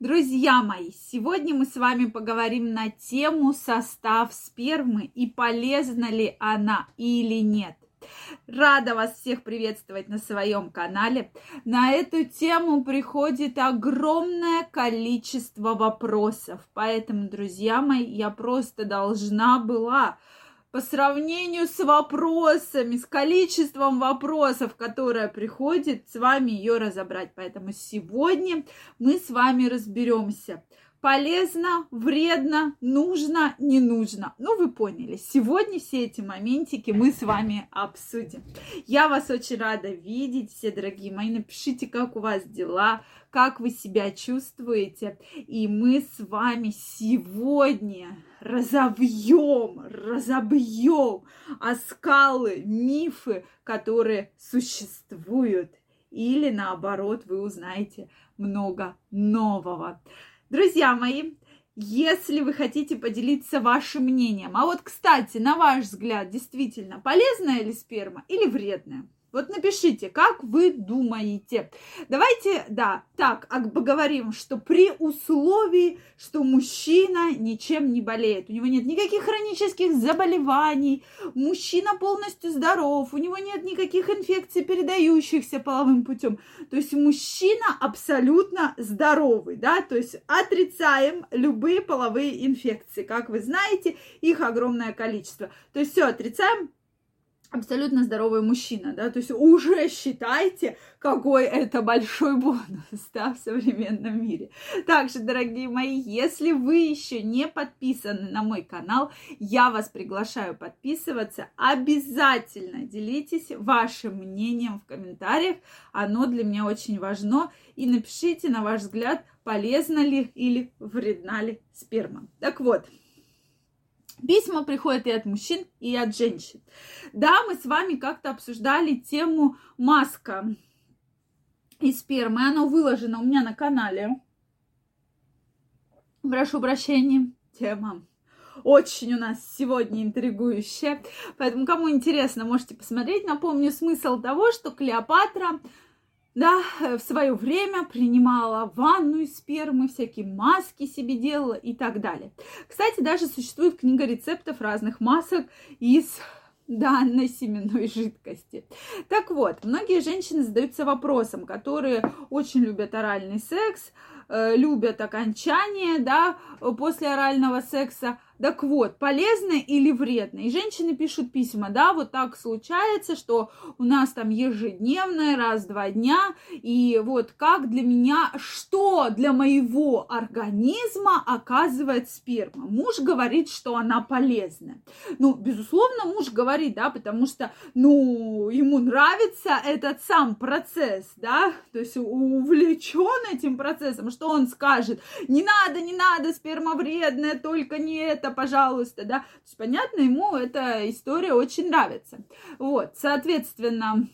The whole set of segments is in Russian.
Друзья мои, сегодня мы с вами поговорим на тему состав спермы и полезна ли она или нет. Рада вас всех приветствовать на своем канале. На эту тему приходит огромное количество вопросов. Поэтому, друзья мои, я просто должна была по сравнению с вопросами, с количеством вопросов, которые приходит, с вами ее разобрать. Поэтому сегодня мы с вами разберемся. Полезно, вредно, нужно, не нужно. Ну, вы поняли. Сегодня все эти моментики мы с вами обсудим. Я вас очень рада видеть, все дорогие мои. Напишите, как у вас дела, как вы себя чувствуете. И мы с вами сегодня разовьем, разобьем оскалы, мифы, которые существуют. Или наоборот, вы узнаете много нового. Друзья мои, если вы хотите поделиться вашим мнением, а вот, кстати, на ваш взгляд, действительно, полезная ли сперма или вредная? Вот напишите, как вы думаете. Давайте, да, так поговорим, что при условии, что мужчина ничем не болеет, у него нет никаких хронических заболеваний, мужчина полностью здоров, у него нет никаких инфекций, передающихся половым путем. То есть мужчина абсолютно здоровый, да, то есть отрицаем любые половые инфекции. Как вы знаете, их огромное количество. То есть все отрицаем, абсолютно здоровый мужчина, да, то есть уже считайте, какой это большой бонус, да, в современном мире. Также, дорогие мои, если вы еще не подписаны на мой канал, я вас приглашаю подписываться. Обязательно делитесь вашим мнением в комментариях, оно для меня очень важно. И напишите, на ваш взгляд, полезна ли или вредна ли сперма. Так вот, Письма приходят и от мужчин, и от женщин. Да, мы с вами как-то обсуждали тему маска из спермы. Оно выложено у меня на канале. Прошу прощения, тема очень у нас сегодня интригующая. Поэтому, кому интересно, можете посмотреть. Напомню смысл того, что Клеопатра да, в свое время принимала ванну из спермы, всякие маски себе делала и так далее. Кстати, даже существует книга рецептов разных масок из данной семенной жидкости. Так вот, многие женщины задаются вопросом, которые очень любят оральный секс, э, любят окончание, да, после орального секса, так вот, полезно или вредно? И женщины пишут письма, да, вот так случается, что у нас там ежедневное, раз-два дня, и вот как для меня, что для моего организма оказывает сперма? Муж говорит, что она полезна. Ну, безусловно, муж говорит, да, потому что, ну, ему нравится этот сам процесс, да, то есть увлечен этим процессом, что он скажет, не надо, не надо, сперма вредная, только не это, пожалуйста, да. То есть, понятно, ему эта история очень нравится. Вот, соответственно,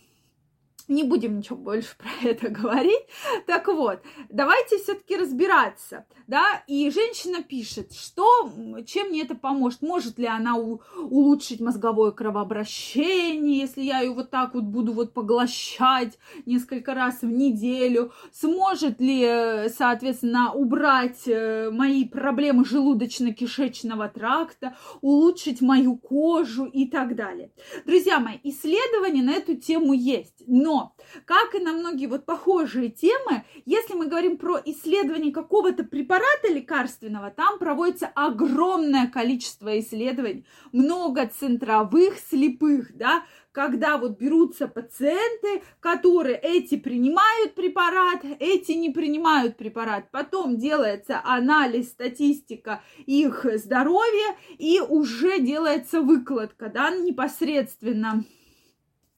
не будем ничего больше про это говорить. Так вот, давайте все-таки разбираться, да, и женщина пишет, что, чем мне это поможет, может ли она у, улучшить мозговое кровообращение, если я ее вот так вот буду вот поглощать несколько раз в неделю, сможет ли, соответственно, убрать э, мои проблемы желудочно-кишечного тракта, улучшить мою кожу и так далее. Друзья мои, исследования на эту тему есть, но как и на многие вот похожие темы, если мы говорим про исследование какого-то препарата лекарственного, там проводится огромное количество исследований, много центровых слепых, да, когда вот берутся пациенты, которые эти принимают препарат, эти не принимают препарат. Потом делается анализ, статистика их здоровья и уже делается выкладка, да, непосредственно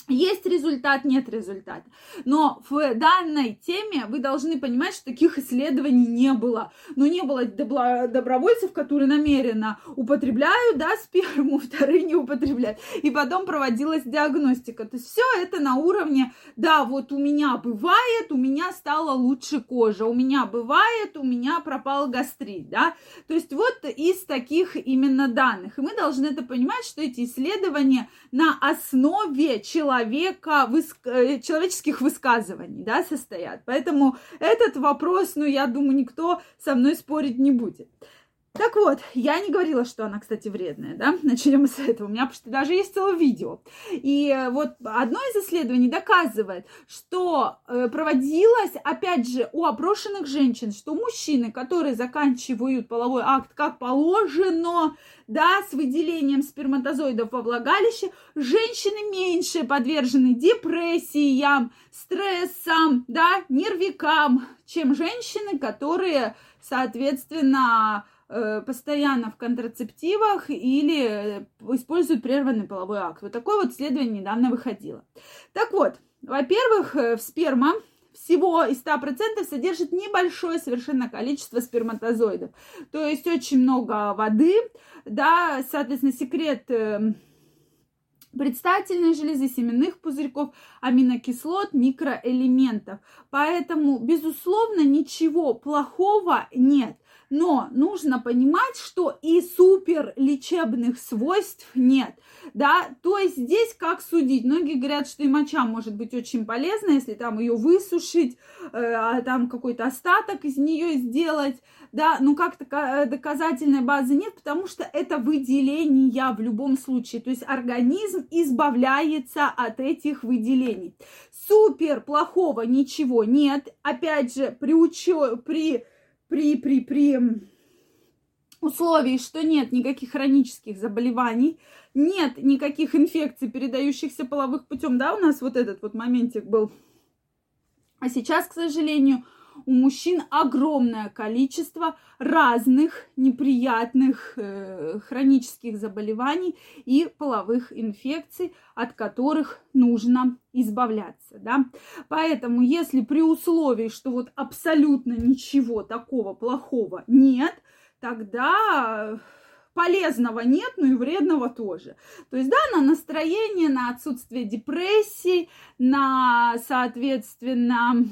есть результат, нет результата. Но в данной теме вы должны понимать, что таких исследований не было. Но не было добровольцев, которые намеренно употребляют, да, сперму, вторые не употребляют. И потом проводилась диагностика. То есть все это на уровне, да, вот у меня бывает, у меня стала лучше кожа, у меня бывает, у меня пропал гастрит, да. То есть вот из таких именно данных. И мы должны это понимать, что эти исследования на основе человека человека, выс... Э, человеческих высказываний, да, состоят. Поэтому этот вопрос, ну, я думаю, никто со мной спорить не будет. Так вот, я не говорила, что она, кстати, вредная, да? Начнем с этого. У меня почти даже есть целое видео. И э, вот одно из исследований доказывает, что э, проводилось, опять же, у опрошенных женщин, что мужчины, которые заканчивают половой акт как положено, да, с выделением сперматозоидов во влагалище, женщины меньше подвержены депрессиям, стрессам, да, нервикам, чем женщины, которые, соответственно, постоянно в контрацептивах или э, используют прерванный половой акт. Вот такое вот исследование недавно выходило. Так вот, во-первых, э, в сперма всего из 100% содержит небольшое совершенно количество сперматозоидов. То есть очень много воды, да, соответственно, секрет предстательной железы, семенных пузырьков, аминокислот, микроэлементов. Поэтому, безусловно, ничего плохого нет. Но нужно понимать, что и супер лечебных свойств нет. Да, то есть здесь как судить? Многие говорят, что и моча может быть очень полезна, если там ее высушить, э, а там какой-то остаток из нее сделать. Да, ну как то доказательной базы нет, потому что это выделения в любом случае. То есть организм избавляется от этих выделений. Супер плохого ничего нет. Опять же, при учё, при при, при, при условии, что нет никаких хронических заболеваний, нет никаких инфекций, передающихся половых путем, да, у нас вот этот вот моментик был. А сейчас, к сожалению, у мужчин огромное количество разных неприятных э, хронических заболеваний и половых инфекций, от которых нужно избавляться, да. Поэтому, если при условии, что вот абсолютно ничего такого плохого нет, тогда полезного нет, но и вредного тоже. То есть, да, на настроение, на отсутствие депрессии, на, соответственно,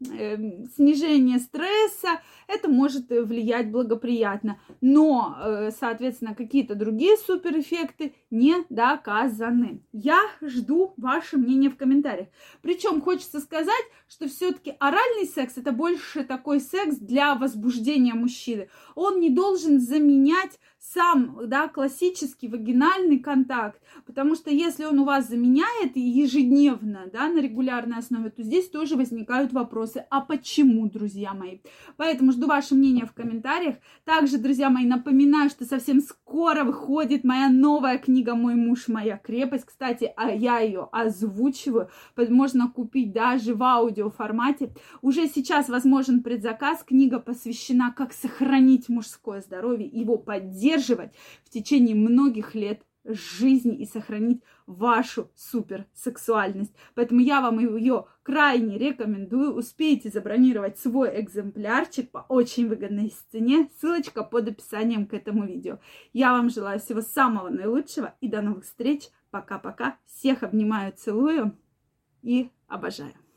снижение стресса, это может влиять благоприятно. Но, э, соответственно, какие-то другие суперэффекты не доказаны. Я жду ваше мнение в комментариях. Причем хочется сказать, что все-таки оральный секс это больше такой секс для возбуждения мужчины. Он не должен заменять сам, да, классический вагинальный контакт, потому что если он у вас заменяет ежедневно, да, на регулярной основе, то здесь тоже возникают вопросы, а почему, друзья мои? Поэтому жду ваше мнение в комментариях. Также, друзья мои, напоминаю, что совсем скоро выходит моя новая книга «Мой муж, моя крепость». Кстати, а я ее озвучиваю, можно купить даже в аудиоформате. Уже сейчас возможен предзаказ. Книга посвящена, как сохранить мужское здоровье, его поддерживать в течение многих лет жизни и сохранить вашу суперсексуальность. Поэтому я вам ее крайне рекомендую. Успейте забронировать свой экземплярчик по очень выгодной цене. Ссылочка под описанием к этому видео. Я вам желаю всего самого наилучшего и до новых встреч. Пока-пока. Всех обнимаю, целую и обожаю.